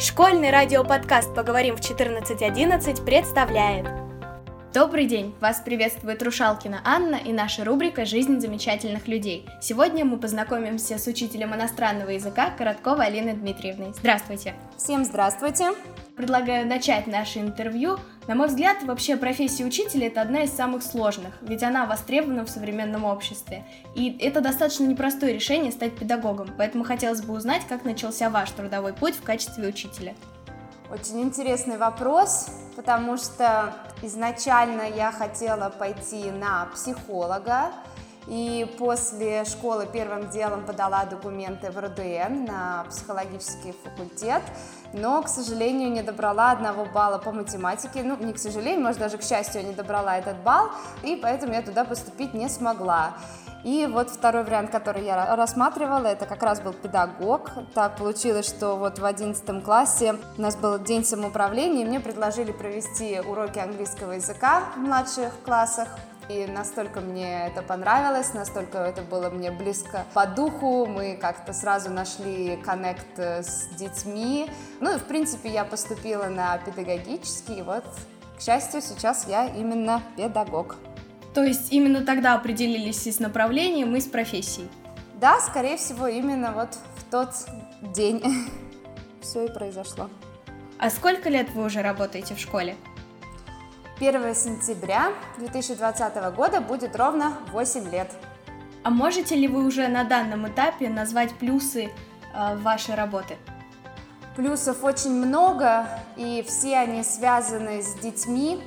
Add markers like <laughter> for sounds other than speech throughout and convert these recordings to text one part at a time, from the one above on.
Школьный радиоподкаст «Поговорим в 14.11» представляет Добрый день! Вас приветствует Рушалкина Анна и наша рубрика «Жизнь замечательных людей». Сегодня мы познакомимся с учителем иностранного языка Коротковой Алиной Дмитриевной. Здравствуйте! Всем здравствуйте! Предлагаю начать наше интервью. На мой взгляд, вообще профессия учителя – это одна из самых сложных, ведь она востребована в современном обществе. И это достаточно непростое решение стать педагогом, поэтому хотелось бы узнать, как начался ваш трудовой путь в качестве учителя. Очень интересный вопрос, потому что изначально я хотела пойти на психолога, и после школы первым делом подала документы в РУДН на психологический факультет, но, к сожалению, не добрала одного балла по математике. Ну, не к сожалению, может, даже к счастью, не добрала этот балл, и поэтому я туда поступить не смогла. И вот второй вариант, который я рассматривала, это как раз был педагог. Так получилось, что вот в одиннадцатом классе у нас был день самоуправления, и мне предложили провести уроки английского языка в младших классах. И настолько мне это понравилось, настолько это было мне близко по духу. Мы как-то сразу нашли коннект с детьми. Ну и, в принципе, я поступила на педагогический. И вот, к счастью, сейчас я именно педагог. То есть именно тогда определились и с направлением, и с профессией? Да, скорее всего, именно вот в тот день <laughs> все и произошло. А сколько лет вы уже работаете в школе? 1 сентября 2020 года будет ровно 8 лет. А можете ли вы уже на данном этапе назвать плюсы э, вашей работы? Плюсов очень много, и все они связаны с детьми.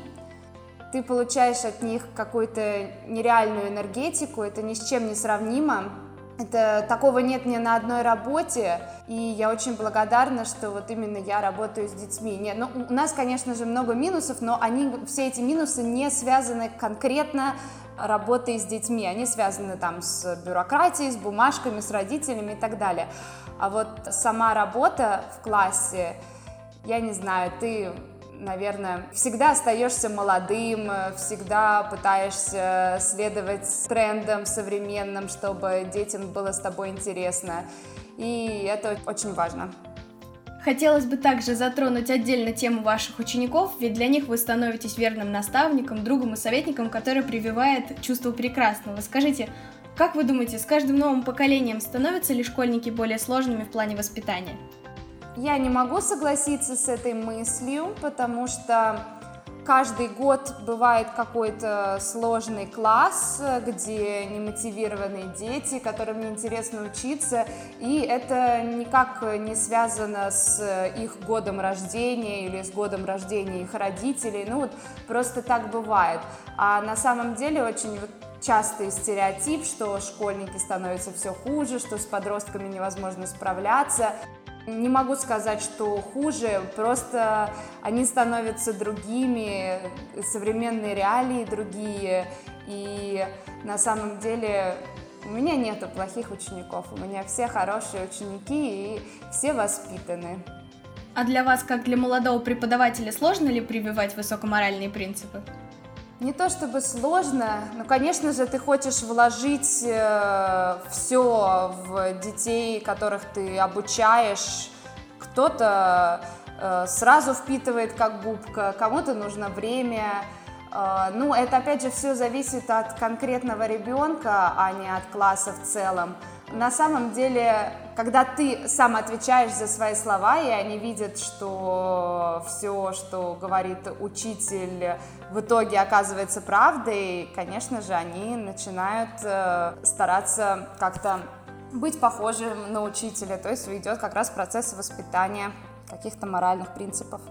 Ты получаешь от них какую-то нереальную энергетику, это ни с чем не сравнимо. Это такого нет ни на одной работе, и я очень благодарна, что вот именно я работаю с детьми. Не, ну, у нас, конечно же, много минусов, но они, все эти минусы не связаны конкретно работой с детьми, они связаны там с бюрократией, с бумажками, с родителями и так далее. А вот сама работа в классе, я не знаю, ты наверное, всегда остаешься молодым, всегда пытаешься следовать трендам современным, чтобы детям было с тобой интересно. И это очень важно. Хотелось бы также затронуть отдельно тему ваших учеников, ведь для них вы становитесь верным наставником, другом и советником, который прививает чувство прекрасного. Скажите, как вы думаете, с каждым новым поколением становятся ли школьники более сложными в плане воспитания? Я не могу согласиться с этой мыслью, потому что каждый год бывает какой-то сложный класс, где немотивированные дети, которым неинтересно учиться, и это никак не связано с их годом рождения или с годом рождения их родителей, ну вот просто так бывает. А на самом деле очень частый стереотип, что школьники становятся все хуже, что с подростками невозможно справляться. Не могу сказать, что хуже, просто они становятся другими, современные реалии другие, и на самом деле у меня нету плохих учеников, у меня все хорошие ученики и все воспитаны. А для вас, как для молодого преподавателя, сложно ли прививать высокоморальные принципы? Не то чтобы сложно, но, конечно же, ты хочешь вложить э, все в детей, которых ты обучаешь. Кто-то э, сразу впитывает как губка, кому-то нужно время. Э, ну, это опять же все зависит от конкретного ребенка, а не от класса в целом. На самом деле, когда ты сам отвечаешь за свои слова, и они видят, что все, что говорит учитель, в итоге оказывается правдой, конечно же, они начинают э, стараться как-то быть похожим на учителя, то есть идет как раз процесс воспитания каких-то моральных принципов.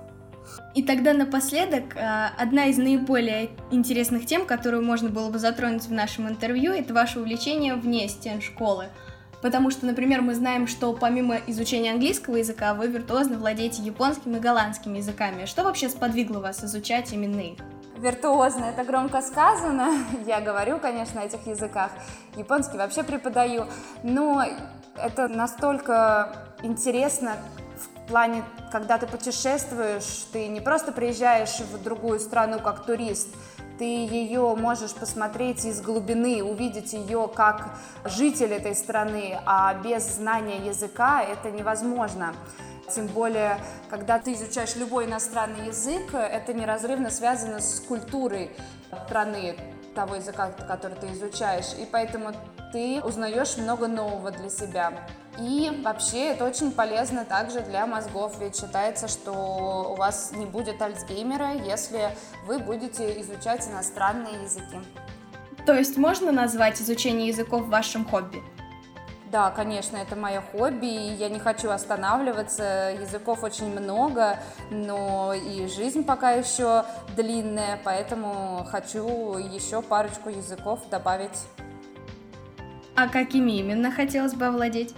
И тогда напоследок, э, одна из наиболее интересных тем, которую можно было бы затронуть в нашем интервью, это ваше увлечение вне стен школы. Потому что, например, мы знаем, что помимо изучения английского языка, вы виртуозно владеете японским и голландским языками. Что вообще сподвигло вас изучать именно их? Виртуозно, это громко сказано. <laughs> Я говорю, конечно, на этих языках. Японский вообще преподаю. Но это настолько интересно в плане, когда ты путешествуешь, ты не просто приезжаешь в другую страну как турист, ты ее можешь посмотреть из глубины, увидеть ее как житель этой страны, а без знания языка это невозможно. Тем более, когда ты изучаешь любой иностранный язык, это неразрывно связано с культурой страны того языка, который ты изучаешь. И поэтому ты узнаешь много нового для себя. И вообще это очень полезно также для мозгов, ведь считается, что у вас не будет альцгеймера, если вы будете изучать иностранные языки. То есть можно назвать изучение языков вашим хобби? Да, конечно, это мое хобби, и я не хочу останавливаться. Языков очень много, но и жизнь пока еще длинная, поэтому хочу еще парочку языков добавить. А какими именно хотелось бы овладеть?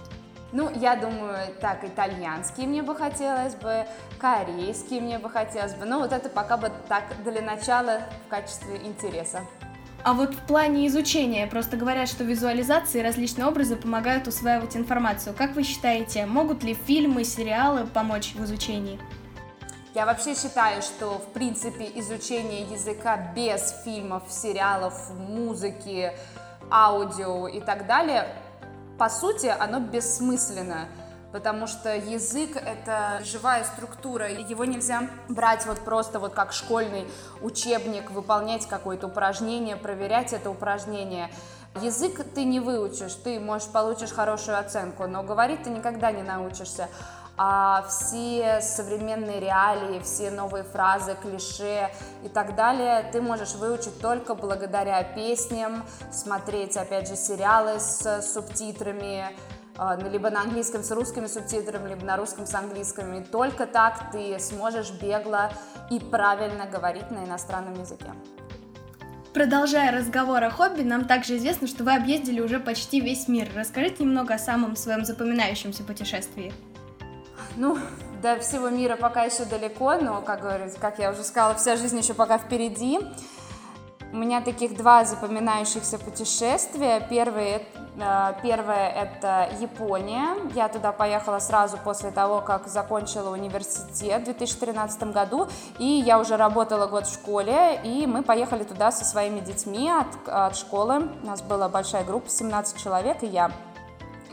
Ну, я думаю, так, итальянский мне бы хотелось бы, корейский мне бы хотелось бы. Ну, вот это пока бы так для начала в качестве интереса. А вот в плане изучения, просто говорят, что визуализации и различные образы помогают усваивать информацию. Как вы считаете, могут ли фильмы, сериалы помочь в изучении? Я вообще считаю, что, в принципе, изучение языка без фильмов, сериалов, музыки, аудио и так далее, по сути, оно бессмысленно потому что язык — это живая структура, его нельзя брать вот просто вот как школьный учебник, выполнять какое-то упражнение, проверять это упражнение. Язык ты не выучишь, ты, можешь, получишь хорошую оценку, но говорить ты никогда не научишься. А все современные реалии, все новые фразы, клише и так далее ты можешь выучить только благодаря песням, смотреть, опять же, сериалы с субтитрами, либо на английском с русскими субтитрами, либо на русском с английскими. Только так ты сможешь бегло и правильно говорить на иностранном языке. Продолжая разговор о хобби, нам также известно, что вы объездили уже почти весь мир. Расскажите немного о самом своем запоминающемся путешествии. Ну, до всего мира пока еще далеко, но, как говорится, как я уже сказала, вся жизнь еще пока впереди. У меня таких два запоминающихся путешествия. Э, первое – это Япония. Я туда поехала сразу после того, как закончила университет в 2013 году. И я уже работала год в школе, и мы поехали туда со своими детьми от, от школы. У нас была большая группа, 17 человек, и я.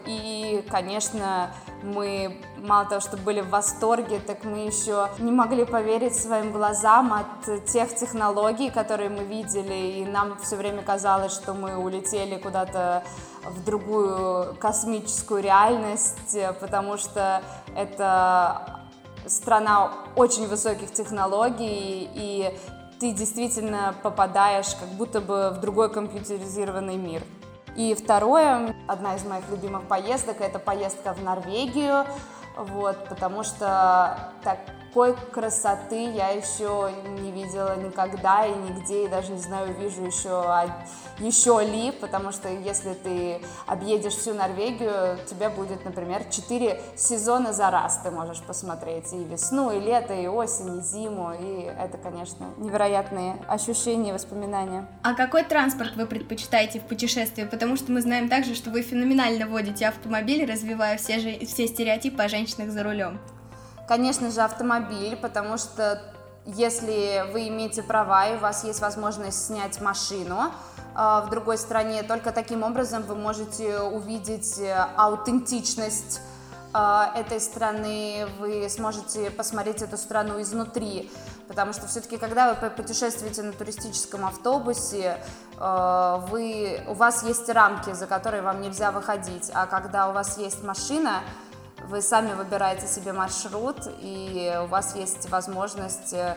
И, конечно, мы мало того, что были в восторге, так мы еще не могли поверить своим глазам от тех технологий, которые мы видели, и нам все время казалось, что мы улетели куда-то в другую космическую реальность, потому что это страна очень высоких технологий, и ты действительно попадаешь как будто бы в другой компьютеризированный мир. И второе, одна из моих любимых поездок, это поездка в Норвегию, вот, потому что так такой красоты я еще не видела никогда и нигде, и даже не знаю, вижу еще, еще ли, потому что если ты объедешь всю Норвегию, тебя будет, например, 4 сезона за раз ты можешь посмотреть, и весну, и лето, и осень, и зиму, и это, конечно, невероятные ощущения, воспоминания. А какой транспорт вы предпочитаете в путешествии? Потому что мы знаем также, что вы феноменально водите автомобиль, развивая все, же, все стереотипы о женщинах за рулем. Конечно же, автомобиль, потому что если вы имеете права и у вас есть возможность снять машину э, в другой стране, только таким образом вы можете увидеть э, аутентичность э, этой страны, вы сможете посмотреть эту страну изнутри, потому что все-таки, когда вы путешествуете на туристическом автобусе, вы, у вас есть рамки, за которые вам нельзя выходить, а когда у вас есть машина, вы сами выбираете себе маршрут, и у вас есть возможность э,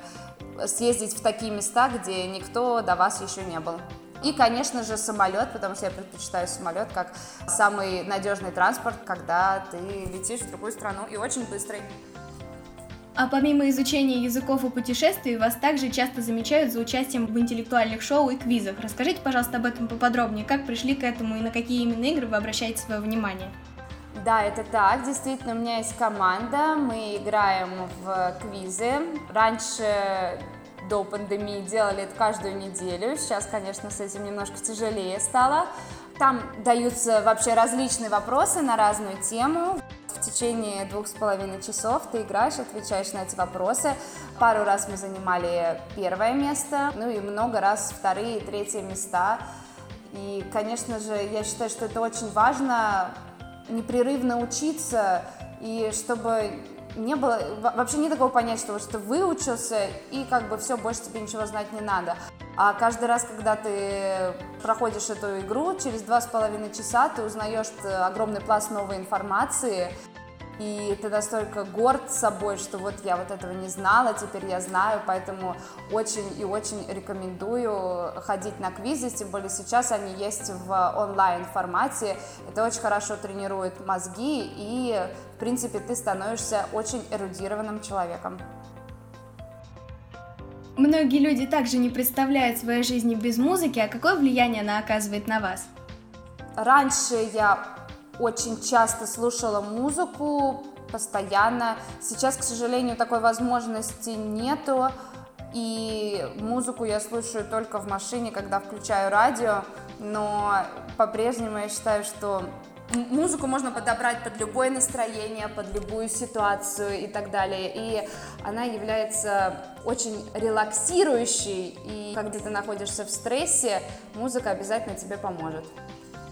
съездить в такие места, где никто до вас еще не был. И, конечно же, самолет, потому что я предпочитаю самолет как самый надежный транспорт, когда ты летишь в другую страну и очень быстрый. А помимо изучения языков и путешествий, вас также часто замечают за участием в интеллектуальных шоу и квизах. Расскажите, пожалуйста, об этом поподробнее. Как пришли к этому и на какие именно игры вы обращаете свое внимание? Да, это так. Действительно, у меня есть команда. Мы играем в квизы. Раньше до пандемии делали это каждую неделю. Сейчас, конечно, с этим немножко тяжелее стало. Там даются вообще различные вопросы на разную тему. В течение двух с половиной часов ты играешь, отвечаешь на эти вопросы. Пару раз мы занимали первое место, ну и много раз вторые и третье места. И, конечно же, я считаю, что это очень важно непрерывно учиться, и чтобы не было, вообще не такого понятия, что, что выучился, и как бы все, больше тебе ничего знать не надо. А каждый раз, когда ты проходишь эту игру, через два с половиной часа ты узнаешь огромный пласт новой информации, и ты настолько горд собой, что вот я вот этого не знала, теперь я знаю, поэтому очень и очень рекомендую ходить на квизы, тем более сейчас они есть в онлайн формате, это очень хорошо тренирует мозги, и в принципе ты становишься очень эрудированным человеком. Многие люди также не представляют своей жизни без музыки, а какое влияние она оказывает на вас? Раньше я очень часто слушала музыку, постоянно. Сейчас, к сожалению, такой возможности нету. И музыку я слушаю только в машине, когда включаю радио. Но по-прежнему я считаю, что музыку можно подобрать под любое настроение, под любую ситуацию и так далее. И она является очень релаксирующей. И когда ты находишься в стрессе, музыка обязательно тебе поможет.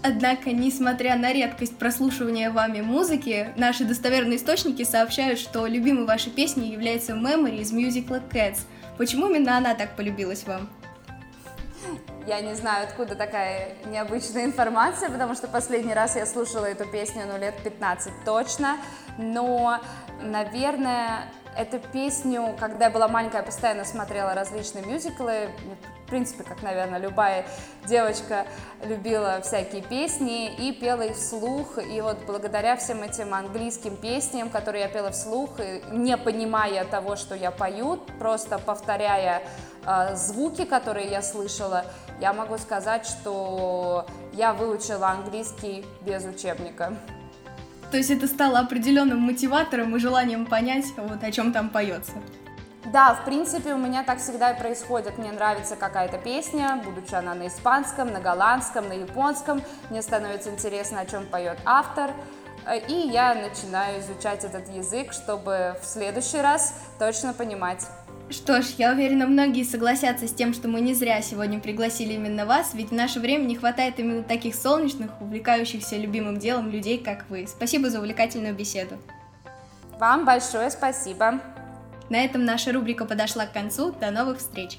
Однако, несмотря на редкость прослушивания вами музыки, наши достоверные источники сообщают, что любимой вашей песней является Memory из мюзикла Cats. Почему именно она так полюбилась вам? Я не знаю, откуда такая необычная информация, потому что последний раз я слушала эту песню, ну, лет 15 точно, но, наверное, эту песню, когда я была маленькая, я постоянно смотрела различные мюзиклы, в принципе, как, наверное, любая девочка любила всякие песни и пела их вслух. И вот благодаря всем этим английским песням, которые я пела вслух, не понимая того, что я пою, просто повторяя э, звуки, которые я слышала, я могу сказать, что я выучила английский без учебника. То есть это стало определенным мотиватором и желанием понять, вот о чем там поется. Да, в принципе, у меня так всегда и происходит. Мне нравится какая-то песня, будучи она на испанском, на голландском, на японском. Мне становится интересно, о чем поет автор. И я начинаю изучать этот язык, чтобы в следующий раз точно понимать. Что ж, я уверена, многие согласятся с тем, что мы не зря сегодня пригласили именно вас, ведь в наше время не хватает именно таких солнечных, увлекающихся любимым делом людей, как вы. Спасибо за увлекательную беседу. Вам большое спасибо. На этом наша рубрика подошла к концу. До новых встреч!